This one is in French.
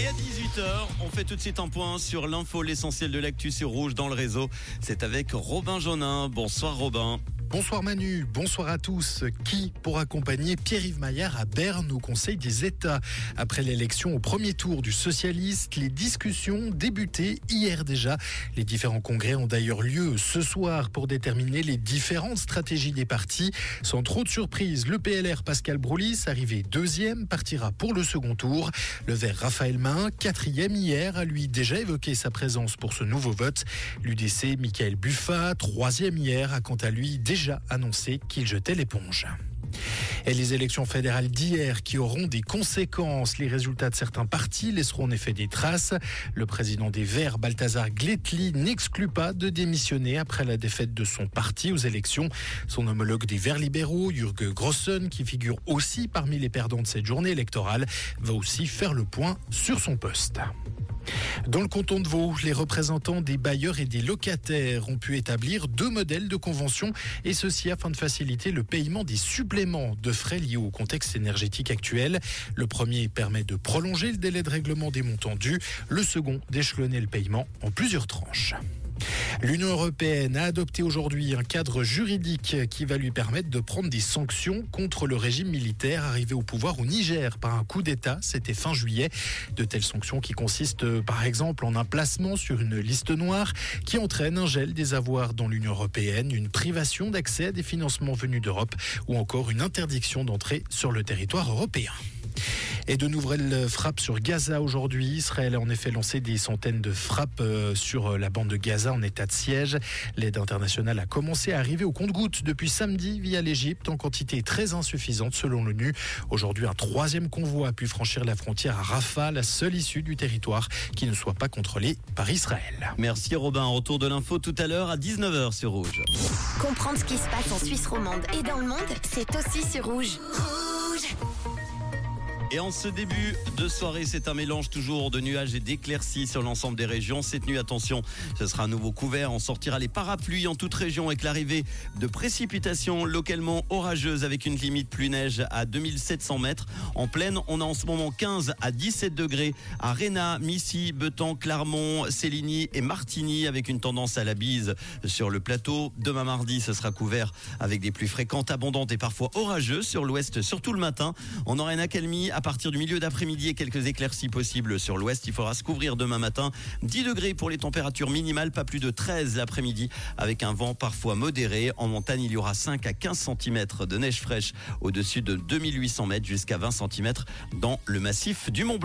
Et à 18h, on fait tout de suite un point sur l'info, l'essentiel de l'actu sur Rouge dans le réseau. C'est avec Robin Jonin. Bonsoir Robin. Bonsoir Manu, bonsoir à tous. Qui pour accompagner Pierre-Yves Maillard à Berne au Conseil des États? Après l'élection au premier tour du socialiste, les discussions débutaient hier déjà. Les différents congrès ont d'ailleurs lieu ce soir pour déterminer les différentes stratégies des partis. Sans trop de surprise, le PLR Pascal Broulis, arrivé deuxième, partira pour le second tour. Le vert Raphaël Main, quatrième hier, a lui déjà évoqué sa présence pour ce nouveau vote. L'UDC Michael Buffa, troisième hier, a quant à lui déjà annoncé qu'il jetait l'éponge. Et les élections fédérales d'hier qui auront des conséquences. Les résultats de certains partis laisseront en effet des traces. Le président des Verts, Balthazar Gletli, n'exclut pas de démissionner après la défaite de son parti aux élections. Son homologue des Verts libéraux, Jürgen Grossen, qui figure aussi parmi les perdants de cette journée électorale, va aussi faire le point sur son poste. Dans le canton de Vaud, les représentants des bailleurs et des locataires ont pu établir deux modèles de convention et ceci afin de faciliter le paiement des suppléments de frais liés au contexte énergétique actuel. Le premier permet de prolonger le délai de règlement des montants dus, le second d'échelonner le paiement en plusieurs tranches. L'Union européenne a adopté aujourd'hui un cadre juridique qui va lui permettre de prendre des sanctions contre le régime militaire arrivé au pouvoir au Niger par un coup d'État. C'était fin juillet. De telles sanctions qui consistent par exemple en un placement sur une liste noire qui entraîne un gel des avoirs dans l'Union européenne, une privation d'accès à des financements venus d'Europe ou encore une interdiction d'entrée sur le territoire européen. Et de nouvelles frappes sur Gaza aujourd'hui. Israël a en effet lancé des centaines de frappes euh, sur la bande de Gaza en état de siège. L'aide internationale a commencé à arriver au compte-gouttes depuis samedi via l'Égypte en quantité très insuffisante selon l'ONU. Aujourd'hui, un troisième convoi a pu franchir la frontière à Rafah, la seule issue du territoire qui ne soit pas contrôlée par Israël. Merci Robin. Retour de l'info tout à l'heure à 19h sur Rouge. Comprendre ce qui se passe en Suisse romande et dans le monde, c'est aussi sur Rouge. Rouge et en ce début de soirée, c'est un mélange toujours de nuages et d'éclaircies sur l'ensemble des régions. Cette nuit, attention, ce sera un nouveau couvert. On sortira les parapluies en toute région avec l'arrivée de précipitations localement orageuses avec une limite plus neige à 2700 mètres. En pleine, on a en ce moment 15 à 17 degrés à Réna, Missy, Betan, Clermont, Céligny et Martigny avec une tendance à la bise sur le plateau. Demain mardi, ce sera couvert avec des pluies fréquentes, abondantes et parfois orageuses sur l'ouest, surtout le matin. On aura une accalmie partir du milieu d'après-midi et quelques éclaircies possibles sur l'ouest. Il faudra se couvrir demain matin. 10 degrés pour les températures minimales, pas plus de 13 l'après-midi avec un vent parfois modéré. En montagne, il y aura 5 à 15 cm de neige fraîche au-dessus de 2800 mètres jusqu'à 20 cm dans le massif du Mont.